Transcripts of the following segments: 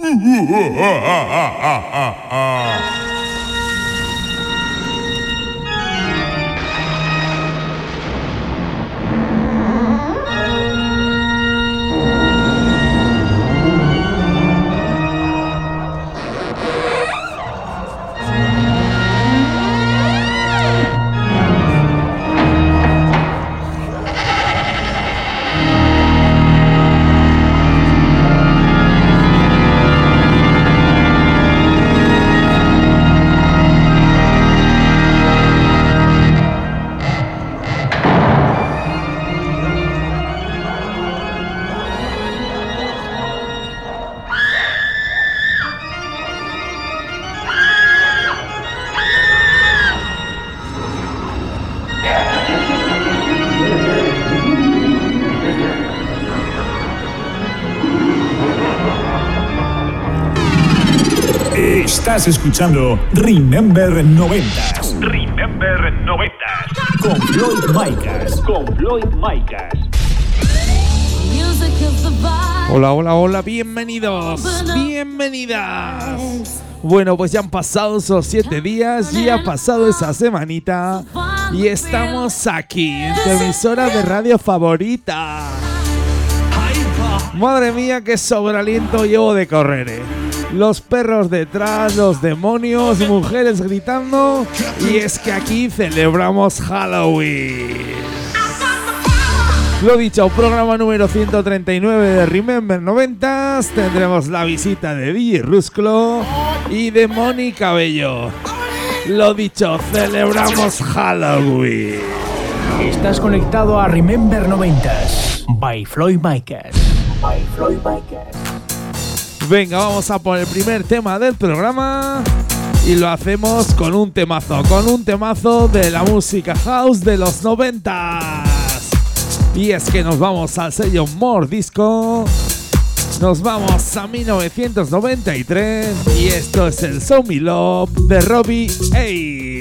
Uhul! Estás escuchando Remember 90 Remember 90 con Floyd Micas. Con Floyd Micas. Hola, hola, hola, bienvenidos, bienvenidas. Bueno, pues ya han pasado esos siete días, ya ha pasado esa semanita y estamos aquí en tu emisora de radio favorita. Madre mía, qué sobrealiento llevo de correr, eh. Los perros detrás, los demonios, mujeres gritando. Y es que aquí celebramos Halloween. Lo dicho, programa número 139 de Remember 90 Tendremos la visita de DJ Rusclo y de Moni Cabello. Lo dicho, celebramos Halloween. Estás conectado a Remember 90s by Floyd Micas. By Floyd Micas. Venga, vamos a por el primer tema del programa. Y lo hacemos con un temazo, con un temazo de la música house de los 90. Y es que nos vamos al sello More Disco. Nos vamos a 1993 y esto es el So Me Love de Robbie Ace.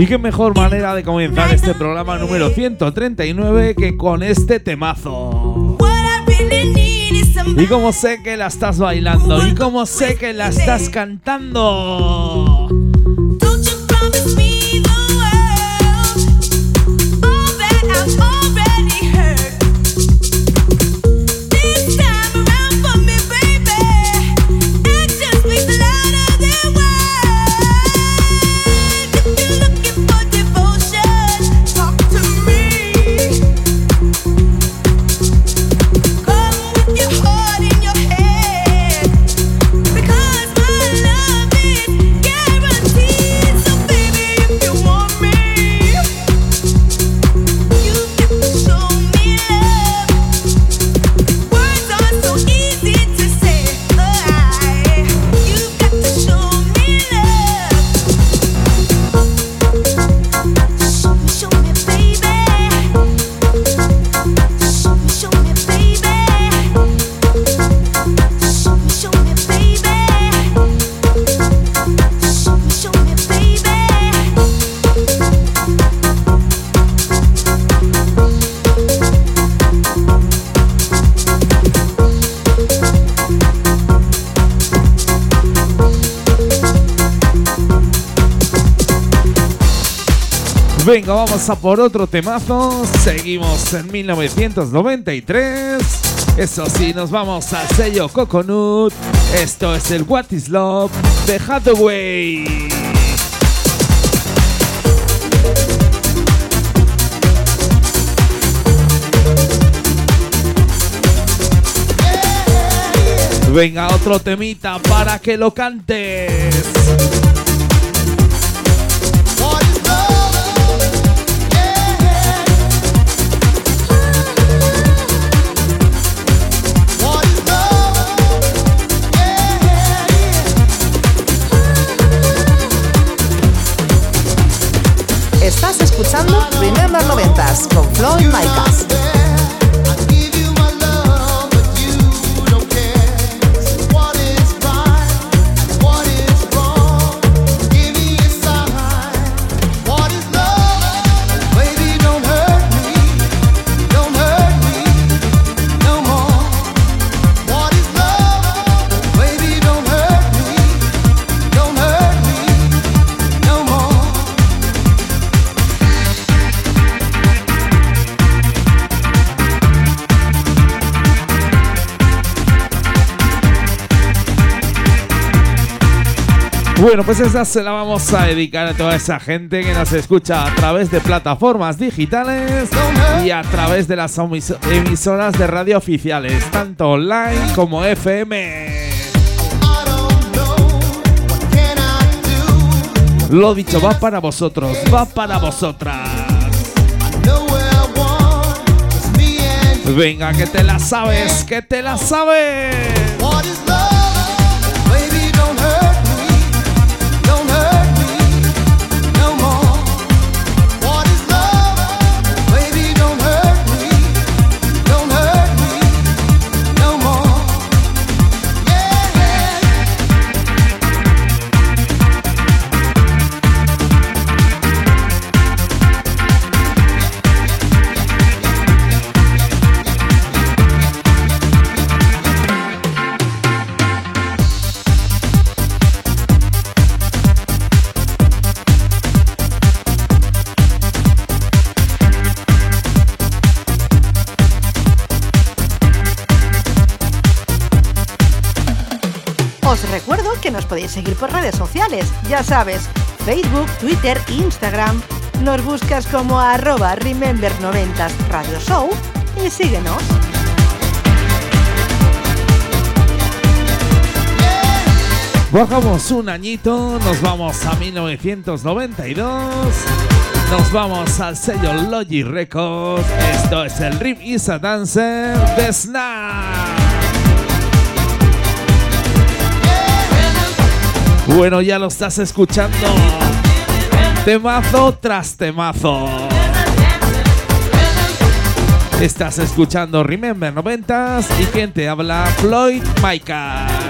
Y qué mejor manera de comenzar este programa número 139 que con este temazo. Y como sé que la estás bailando, y como sé que la estás cantando. Venga, vamos a por otro temazo. Seguimos en 1993. Eso sí, nos vamos al sello Coconut. Esto es el What is Love de Hathaway. Venga, otro temita para que lo cantes. Remember 90s con Floyd Micas. Bueno, pues esa se la vamos a dedicar a toda esa gente que nos escucha a través de plataformas digitales y a través de las emisoras de radio oficiales, tanto online como FM. Lo dicho, va para vosotros, va para vosotras. Venga, que te la sabes, que te la sabes. Seguir por redes sociales, ya sabes, Facebook, Twitter, Instagram. Nos buscas como arroba Remember90 Radio Show y síguenos. Bajamos un añito, nos vamos a 1992. Nos vamos al sello Logic Records. Esto es el Rip is a Dancer de Snap. Bueno, ya lo estás escuchando. Temazo tras temazo. Estás escuchando Remember 90s y quien te habla, Floyd Micah.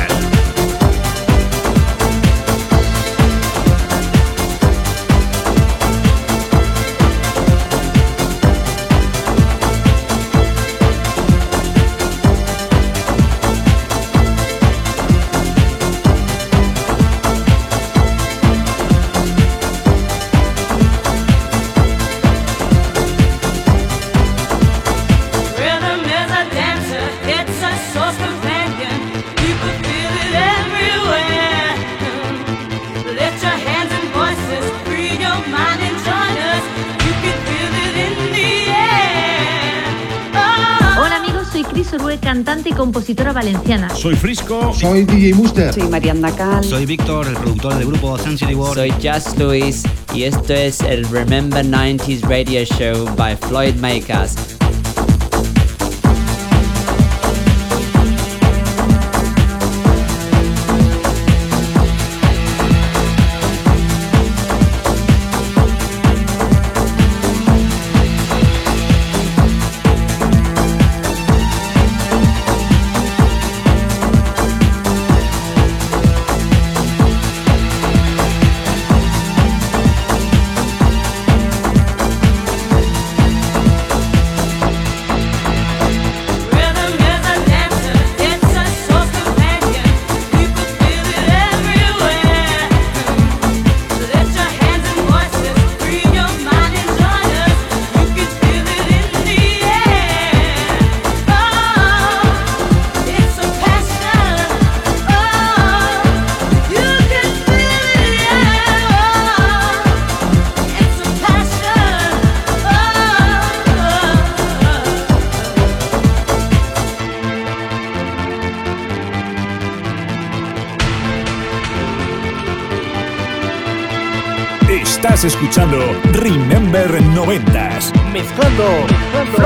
compositora valenciana. Soy Frisco. Soy DJ Muster. Soy Mariana Cal. Soy Víctor, el productor del grupo City World. Soy Just Luis y esto es el Remember 90s Radio Show by Floyd Makers.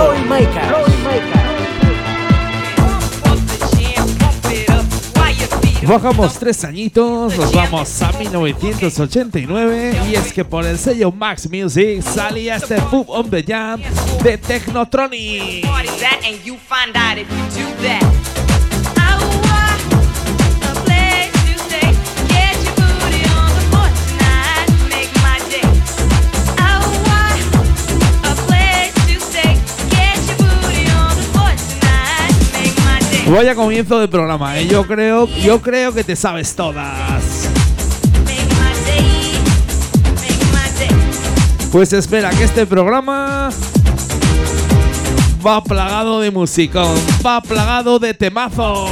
Floyd Makers. Bajamos tres añitos, nos vamos a 1989 y es que por el sello Max Music salía este Pub on the Jam de Technotronic. Vaya comienzo de programa, ¿eh? yo creo, yo creo que te sabes todas. Pues espera que este programa va plagado de musicón, va plagado de temazos.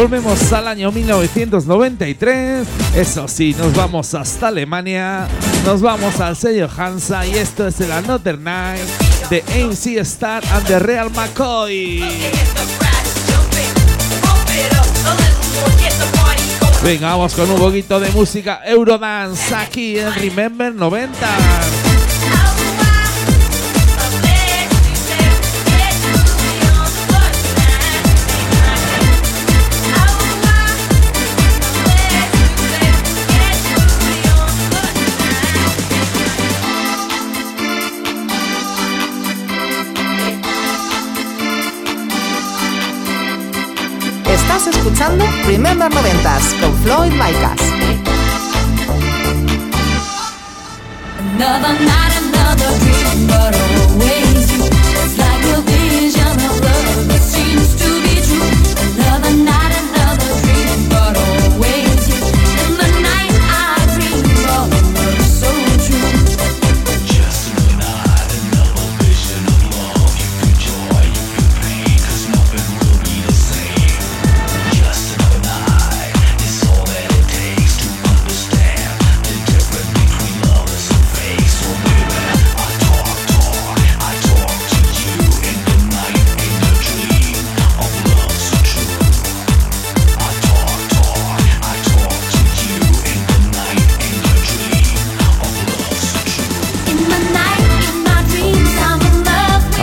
Volvemos al año 1993. Eso sí, nos vamos hasta Alemania. Nos vamos al sello Hansa y esto es el Another Night de MC Star and the Real McCoy. Venga, vamos con un poquito de música Eurodance aquí en Remember 90. Escuchando Remember 90s con Floyd Micas.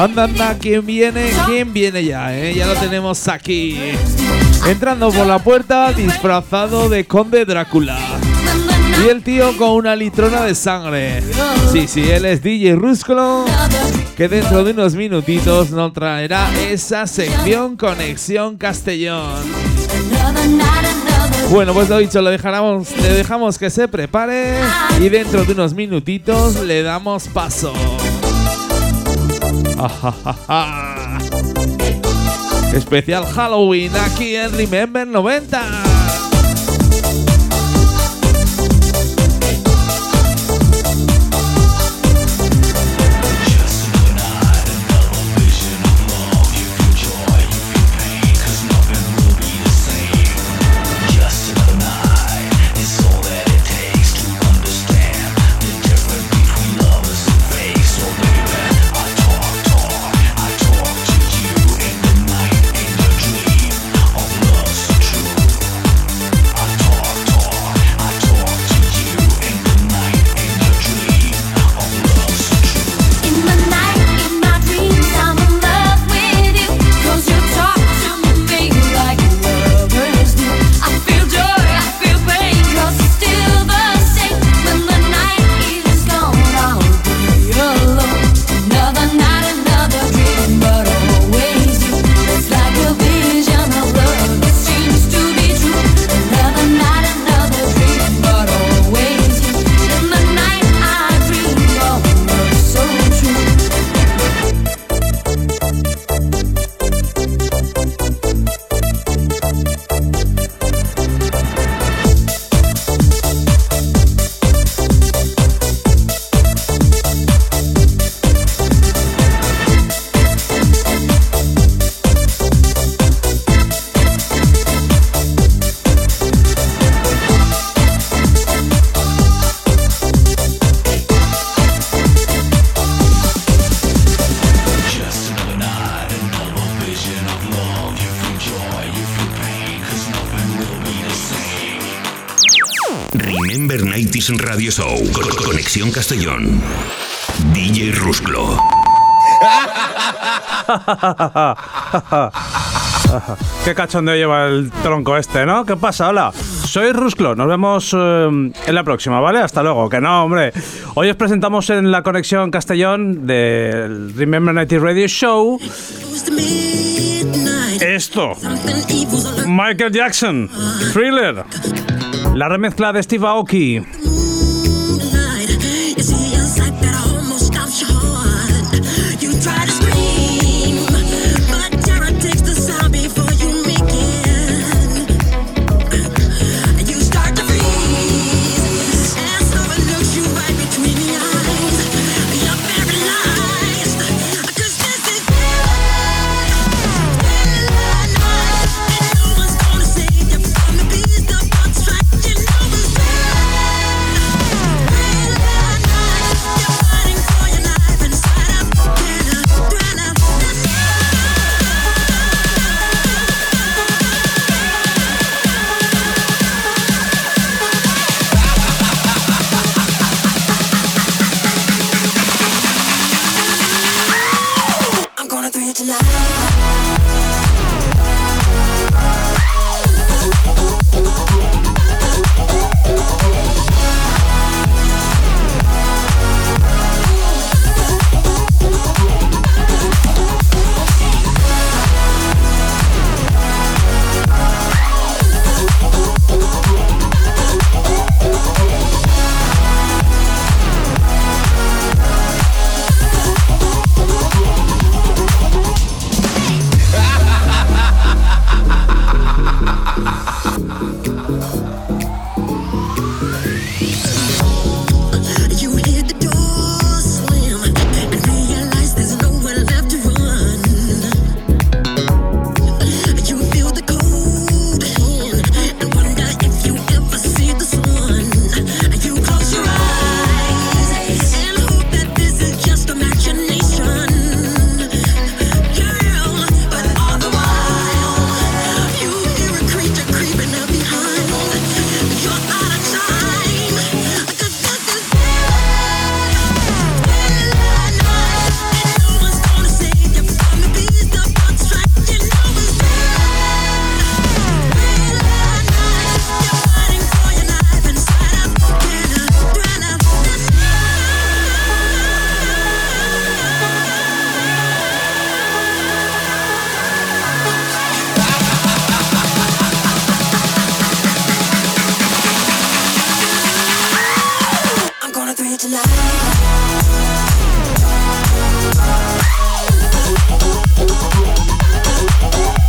Anda, anda, ¿quién viene? ¿Quién viene ya? eh? Ya lo tenemos aquí. Entrando por la puerta, disfrazado de Conde Drácula. Y el tío con una litrona de sangre. Sí, sí, él es DJ Ruscolo, que dentro de unos minutitos nos traerá esa sección Conexión Castellón. Bueno, pues lo dicho, le dejamos, le dejamos que se prepare y dentro de unos minutitos le damos paso. Especial Halloween aquí en Remember 90. Radio Show. Co- Conexión Castellón. DJ Rusclo. Qué cachondeo lleva el tronco este, ¿no? ¿Qué pasa? Hola, soy Rusclo. Nos vemos eh, en la próxima, ¿vale? Hasta luego. Que no, hombre. Hoy os presentamos en la conexión Castellón del Remember 90 Radio Show. Esto. Michael Jackson. Thriller. La remezcla de Steve Aoki.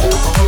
Oh,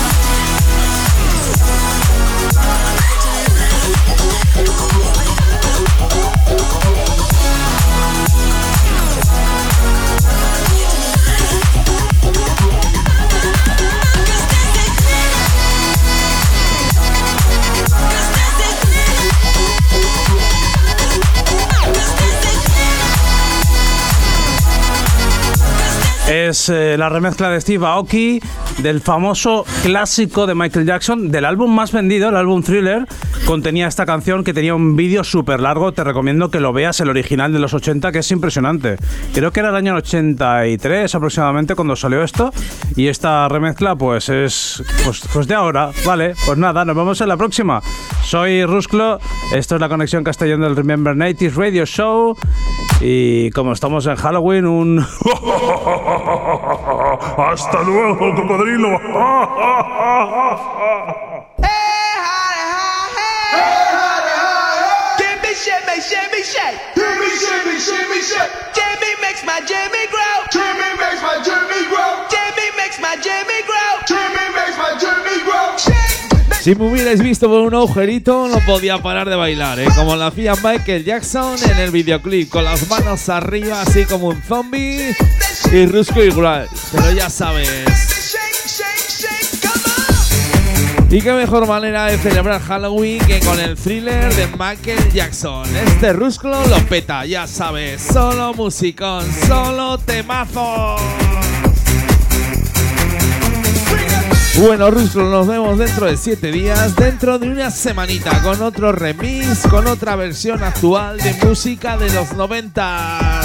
Es eh, la remezcla de Steve Aoki del famoso clásico de Michael Jackson, del álbum más vendido, el álbum Thriller. Contenía esta canción que tenía un vídeo súper largo. Te recomiendo que lo veas, el original de los 80, que es impresionante. Creo que era el año 83 aproximadamente cuando salió esto. Y esta remezcla, pues es pues, pues de ahora. Vale, pues nada, nos vemos en la próxima. Soy Rusclo, esto es la conexión castellón del Remember 90s Radio Show. Y como estamos en Halloween, un. ¡Hasta luego, cocodrilo! Jimmy makes my Jimmy grow. Jimmy makes my Jimmy grow. Jimmy makes my Jimmy grow. Si me hubierais visto por un agujerito, no podía parar de bailar, ¿eh? como lo hacía Michael Jackson en el videoclip, con las manos arriba, así como un zombie, y Rusco igual. Pero ya sabes. Y qué mejor manera de celebrar Halloween que con el thriller de Michael Jackson. Este Rusclo lo peta, ya sabes. Solo musicón, solo temazo. Bueno, Rusclo, nos vemos dentro de 7 días, dentro de una semanita, con otro remix, con otra versión actual de música de los 90.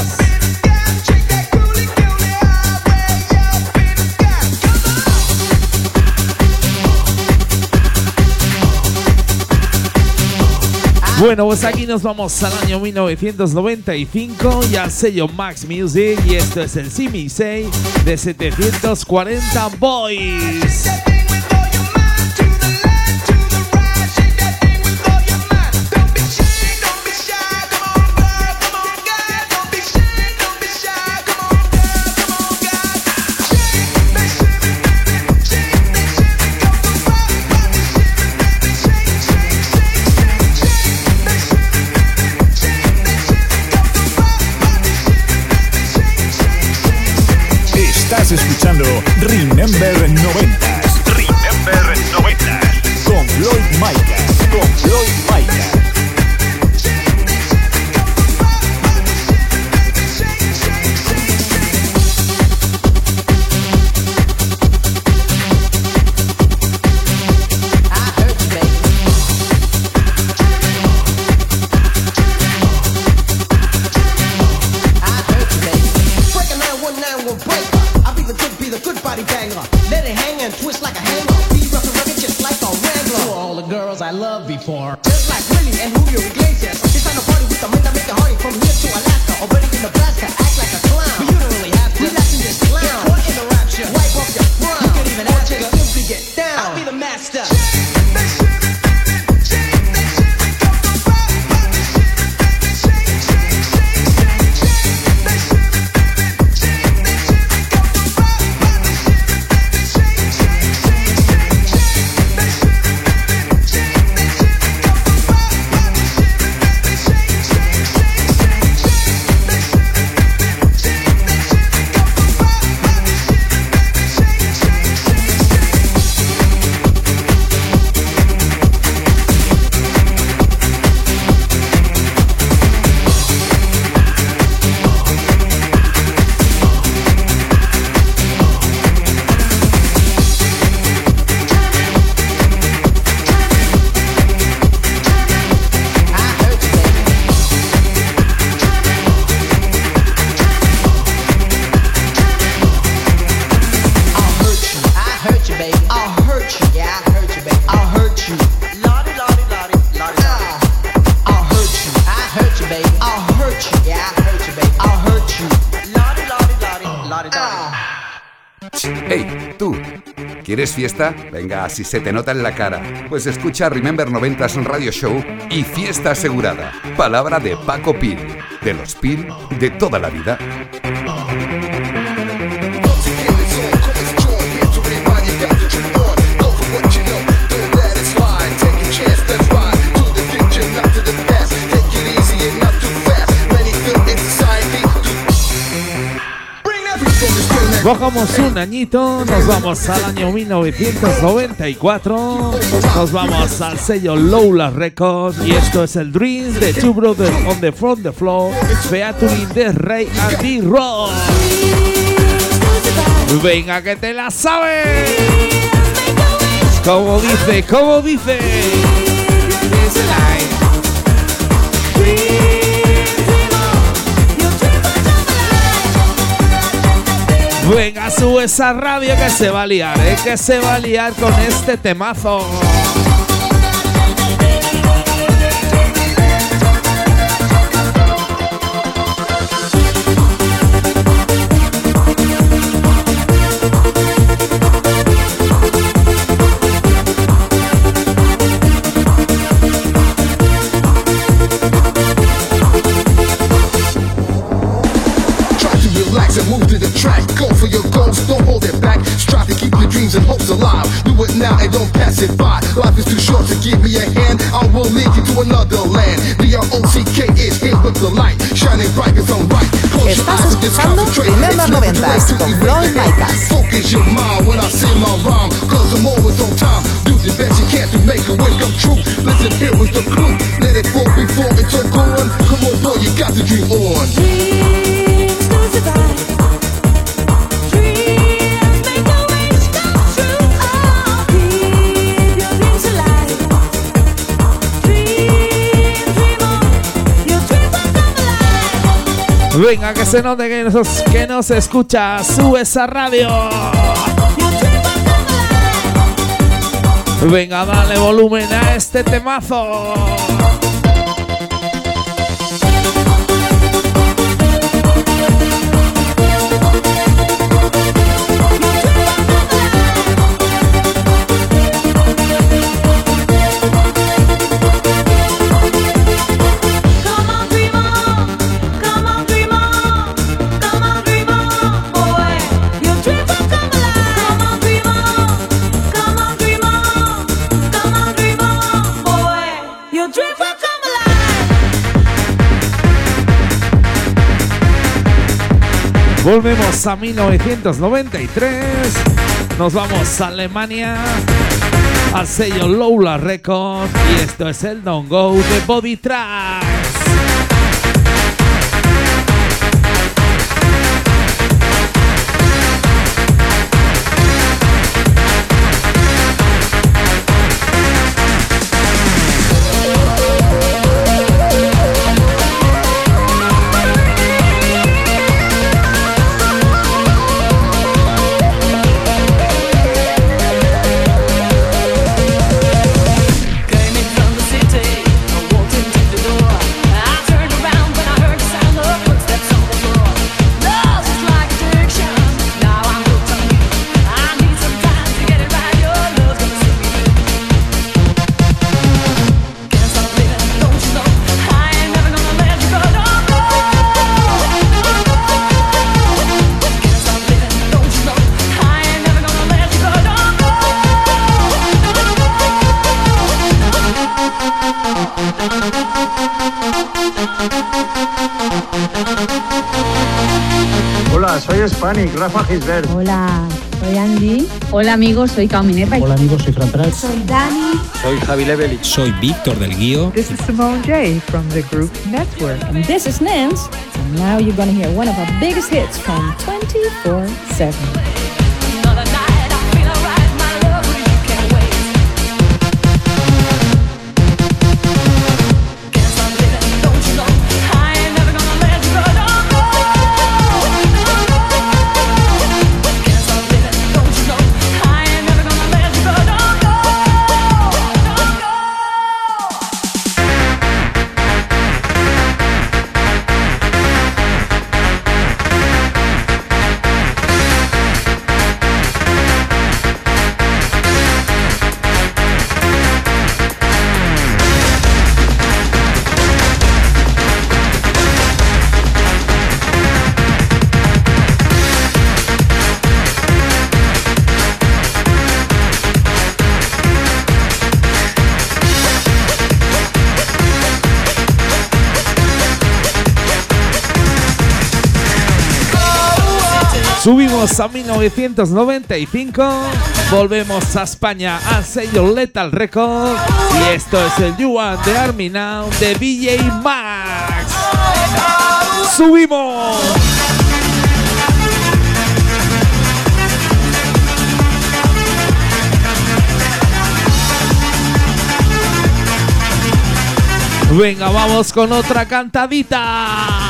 Bueno, pues aquí nos vamos al año 1995 y al sello Max Music y esto es el Simi 6 de 740 Boys. Remember 90s ¿Quieres fiesta? Venga, así se te nota en la cara. Pues escucha Remember 90s Radio Show y fiesta asegurada. Palabra de Paco Pil. De los Pil de toda la vida. Bajamos un añito, nos vamos al año 1994, nos vamos al sello Lola Records y esto es el Dream de Two Brothers on the Front the Floor, featuring de Rey Andy Ross. Venga que te la sabes. Como dice, como dice. Venga, sube esa radio que se va a liar, ¿eh? que se va a liar con este temazo. And don't pass it by. Life is too short to give me a hand. I will lead you to another land. D-R-O-C-K is here with the light. Shining bright is on right. Close your Estás eyes and just escuchando concentrate. Remember It's never too late 90s to con get Floyd ready. Micas. Focus your mind when I say my rhyme. Cause I'm always on time. Do the best you can to make a wish come true. Listen, here is the clue. Let it fall before it's all gone. Come on, boy, you got to dream on. Venga, que se note que nos, que nos escucha. Sube esa radio. Venga, dale volumen a este temazo. Volvemos a 1993. Nos vamos a Alemania. Al sello Lola Records. Y esto es el Don't Go de Body Tracks. Hispanic, Rafa Gisbert. Hola, soy Andy. Hola amigos, soy Cao Minerva. Hola amigos, soy Fran Prats. Soy Dani. Soy Javi Leveli. Soy Víctor del Guío. This is Simone J from the group Network. And this is Nance. And now you're gonna hear one of our biggest hits from 24-7. A 1995, volvemos a España al sello Lethal Records y esto es el You Want the de DJ Max. ¡Subimos! Venga, vamos con otra cantadita.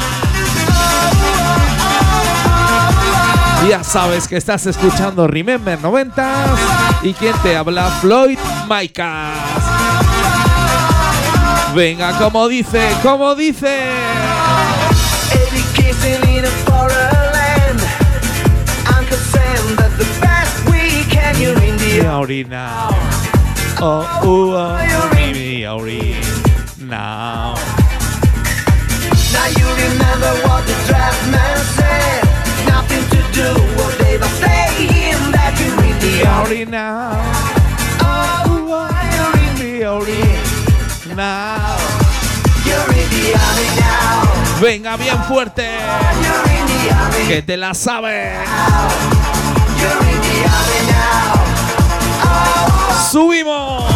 Ya sabes que estás escuchando Remember 90 y quien te habla Floyd Micas. Venga, como dice, como dice. Mi orina. Oh, oh, oh, mi orina. Venga, bien fuerte. Que te la. Oh, Subimos.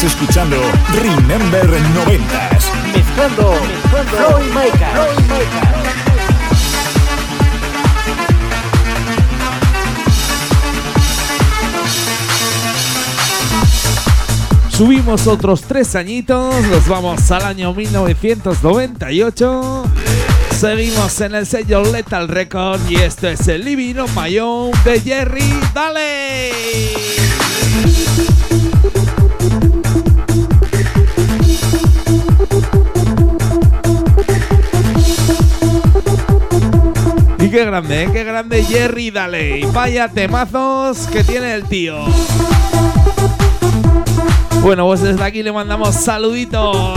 Estás escuchando Remember 90s. Mezclando, Floyd Maker. Subimos otros tres añitos, nos vamos al año 1998. Seguimos en el sello Lethal Record y esto es el Living on My Own de Jerry. ¡Dale! Qué grande, ¿eh? qué grande Jerry, dale. Y vaya temazos que tiene el tío. Bueno, pues desde aquí le mandamos saluditos.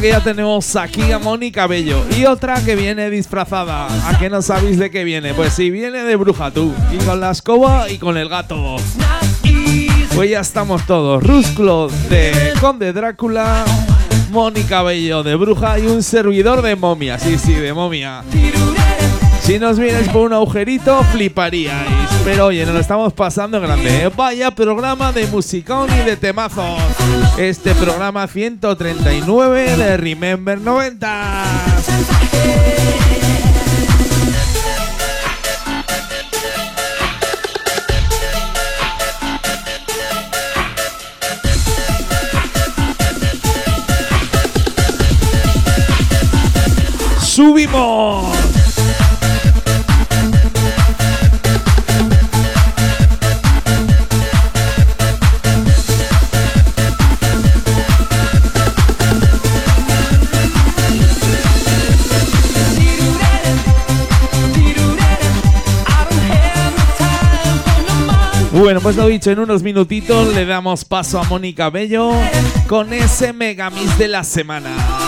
Que ya tenemos aquí a Mónica Bello. Y otra que viene disfrazada. ¿A qué no sabéis de qué viene? Pues sí, viene de bruja tú. Y con la escoba y con el gato. Pues ya estamos todos. Rusclo de Conde Drácula. Mónica Bello de bruja y un servidor de momia. Sí, sí, de momia. Si nos vienes por un agujerito, fliparíais. Pero oye, nos lo estamos pasando grande. ¿eh? Vaya programa de musicón y de temazos. Este programa 139 de Remember 90. ¡Subimos! Bueno, pues lo dicho, en unos minutitos le damos paso a Mónica Bello con ese megamix de la semana.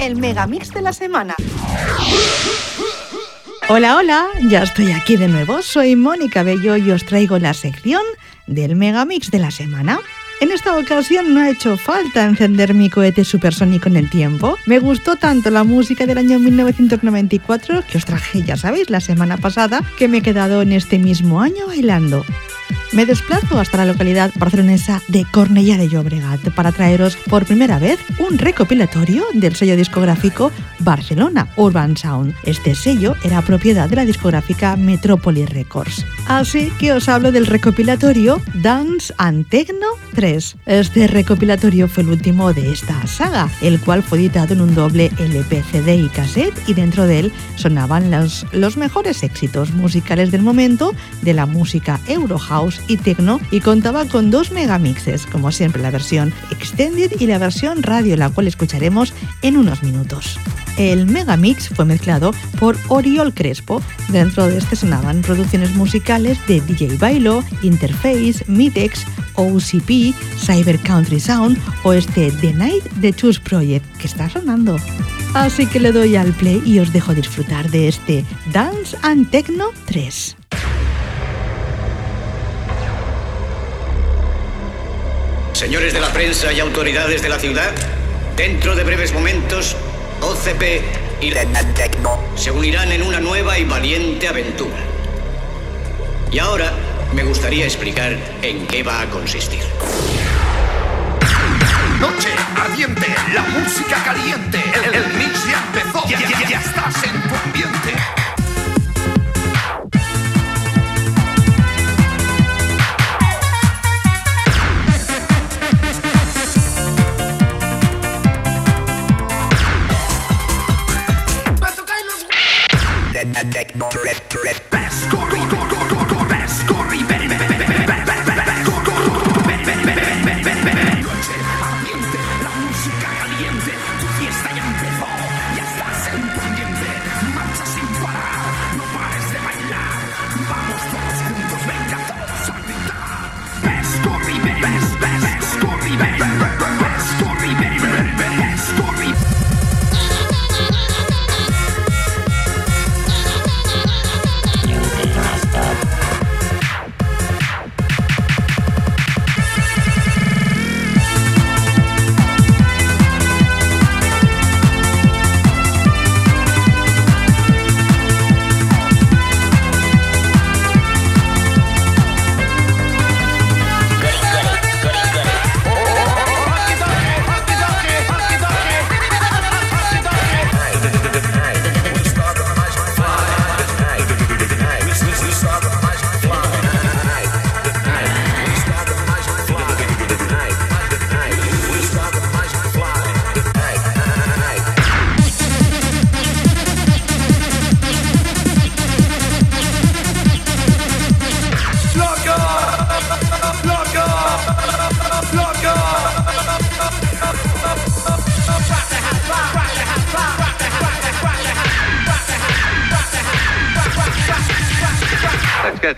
El megamix de la semana. Hola, hola, ya estoy aquí de nuevo. Soy Mónica Bello y os traigo la sección del megamix de la semana. En esta ocasión no ha hecho falta encender mi cohete supersónico en el tiempo. Me gustó tanto la música del año 1994 que os traje, ya sabéis, la semana pasada, que me he quedado en este mismo año bailando. Me desplazo hasta la localidad barcelonesa de Cornellà de Llobregat para traeros por primera vez un recopilatorio del sello discográfico Barcelona Urban Sound. Este sello era propiedad de la discográfica Metropolis Records. Así que os hablo del recopilatorio Dance and Techno 3. Este recopilatorio fue el último de esta saga, el cual fue editado en un doble LP, CD y cassette y dentro de él sonaban los, los mejores éxitos musicales del momento de la música Euro Y Techno y contaba con dos megamixes, como siempre la versión Extended y la versión radio, la cual escucharemos en unos minutos. El megamix fue mezclado por Oriol Crespo. Dentro de este sonaban producciones musicales de DJ Bailo, Interface, Midex, OCP, Cyber Country Sound o este The Night The Choose Project que está sonando. Así que le doy al play y os dejo disfrutar de este Dance and Techno 3. Señores de la prensa y autoridades de la ciudad, dentro de breves momentos, OCP y Tecno se unirán en una nueva y valiente aventura. Y ahora me gustaría explicar en qué va a consistir. Noche ardiente, la música caliente, el, mix ya empezó, ya estás en tu ambiente.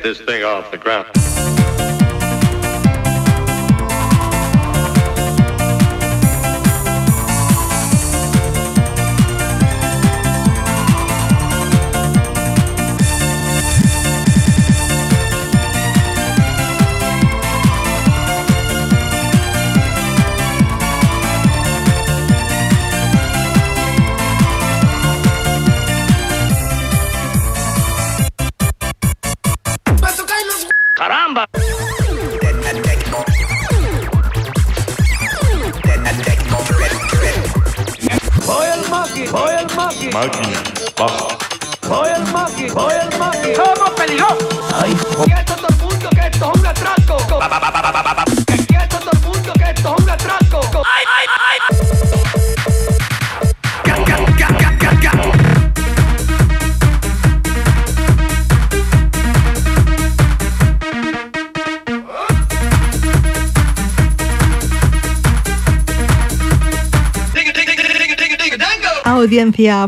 This thing off the ground.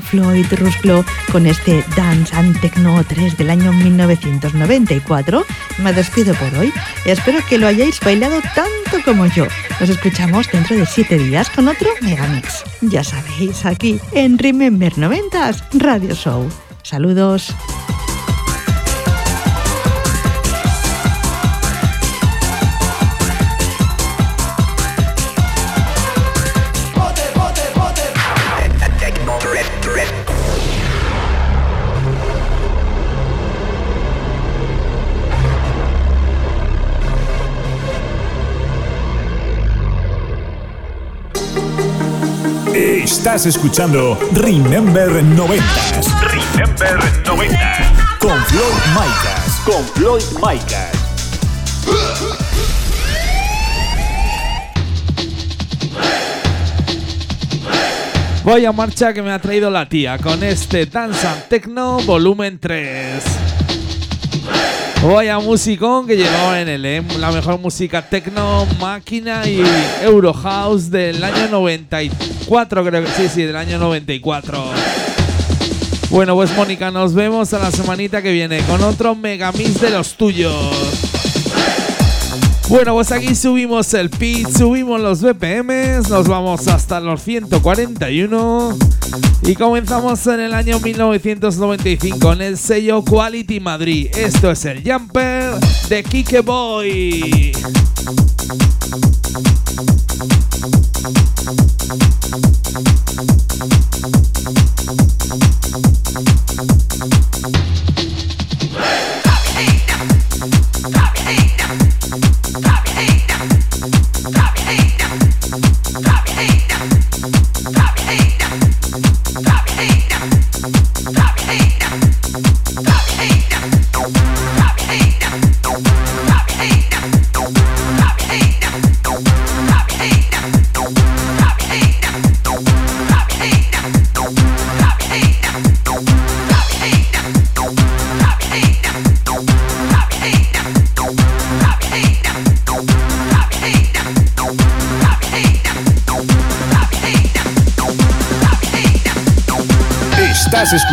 Floyd Rusclo con este Dance and Techno 3 del año 1994. Me despido por hoy. Espero que lo hayáis bailado tanto como yo. Nos escuchamos dentro de 7 días con otro Megamix. Ya sabéis, aquí en Remember 90s Radio Show. Saludos. Estás escuchando Remember 90 Remember 90. con Floyd Micas. Con Floyd Micas. Vaya marcha que me ha traído la tía con este Dance and Techno volumen 3. Vaya musicón que llevaba en el ¿eh? la mejor música techno, máquina y Euro House del año 94, creo que sí, sí, del año 94. Bueno, pues Mónica, nos vemos a la semanita que viene con otro megamix de los tuyos. Bueno, pues aquí subimos el pitch, subimos los BPMs, nos vamos hasta los 141 y comenzamos en el año 1995 en el sello Quality Madrid. Esto es el Jumper de Kike Boy.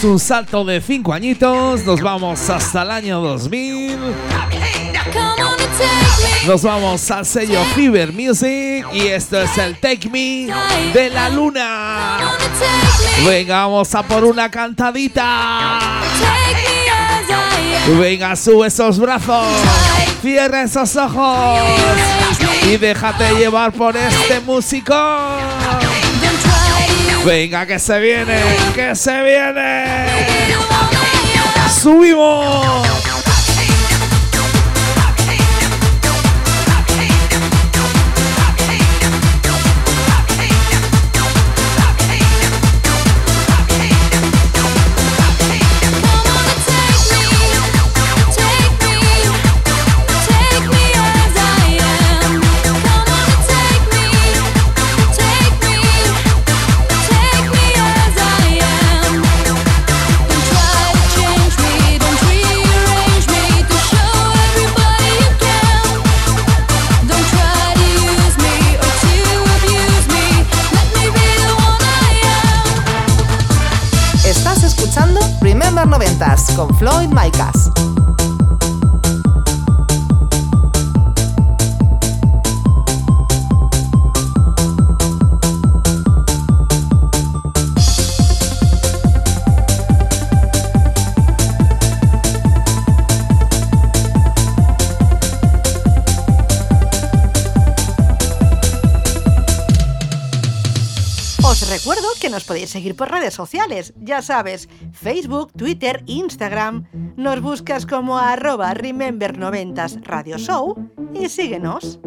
Damos un salto de 5 añitos, nos vamos hasta el año 2000. Nos vamos al sello Fever Music y esto es el Take Me de la Luna. Venga, vamos a por una cantadita. Venga, sube esos brazos, cierra esos ojos y déjate llevar por este músico. Venga, que se viene, que se viene. Subimos. Floyd Micas. Os recuerdo que nos podéis seguir por redes sociales, ya sabes, Facebook, Twitter, Instagram. Nos buscas como arroba Remember 90 Radio Show y síguenos.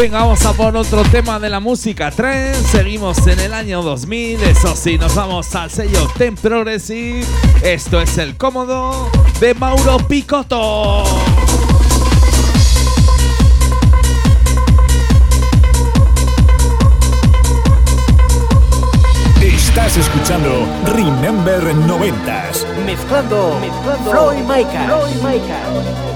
Venga, vamos a por otro tema de la música tren. Seguimos en el año 2000. Eso sí, nos vamos al sello Ten Progressive. Esto es el cómodo de Mauro Picotto. Estás escuchando Remember 90s. Mezclando, mezclando Floyd Micas. Floyd Micas.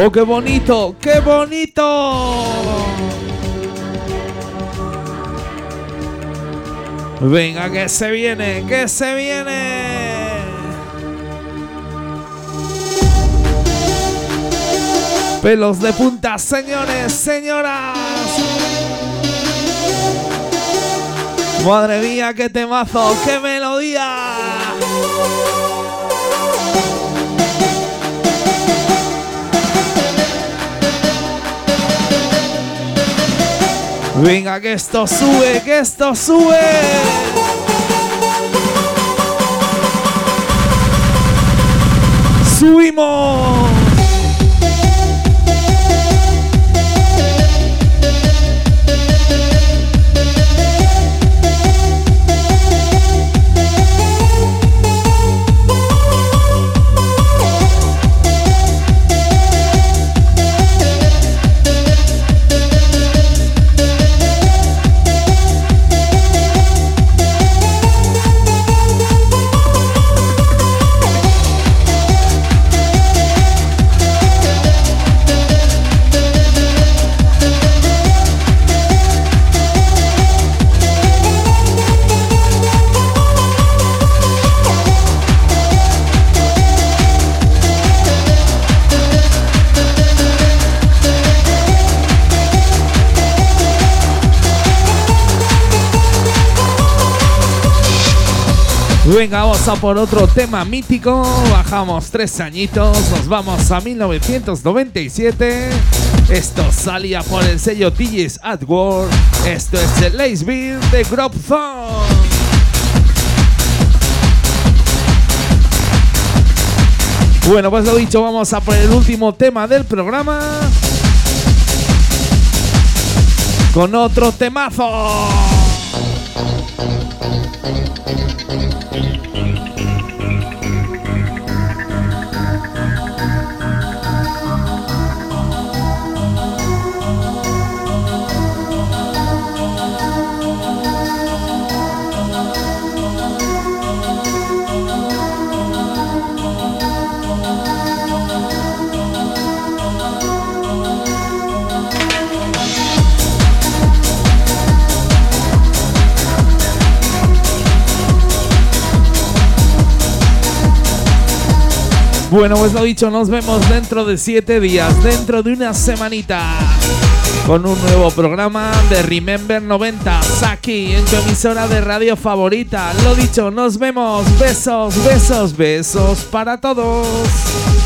¡Oh, qué bonito! ¡Qué bonito! Venga, que se viene, que se viene. Pelos de punta, señores, señoras. Madre mía, qué temazo, qué melodía. Venga, que esto sube, que esto sube. Subimos. Venga, vamos a por otro tema mítico. Bajamos tres añitos, nos vamos a 1997. Esto salía por el sello DJs at War. Esto es el Lace Beer de Grub Thorn. Bueno, pues lo dicho, vamos a por el último tema del programa. Con otro temazo. Thank you. Bueno, pues lo dicho, nos vemos dentro de siete días, dentro de una semanita, con un nuevo programa de Remember 90 aquí en tu emisora de radio favorita. Lo dicho, nos vemos. Besos, besos, besos para todos.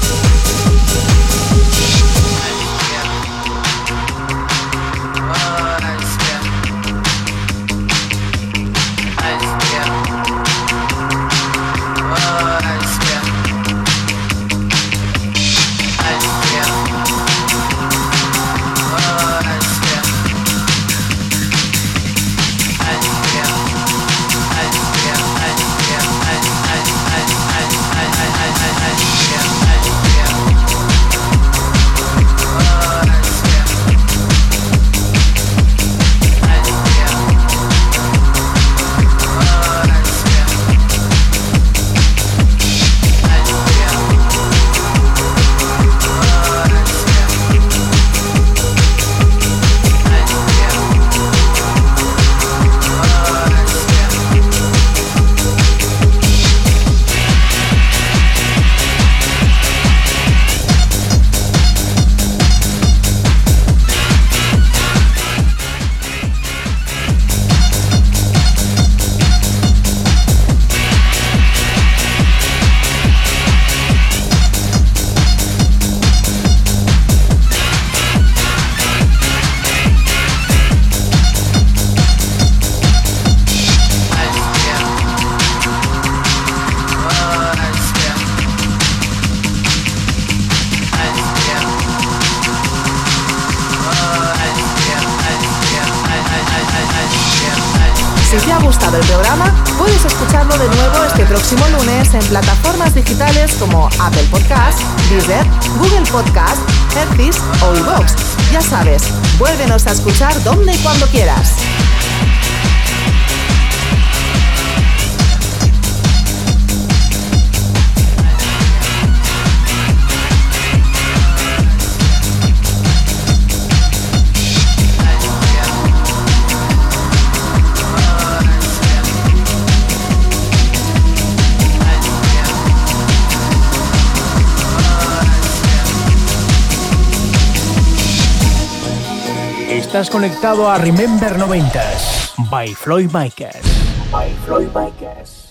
conectado a Remember 90s by Floyd Micas. By Floyd Micas.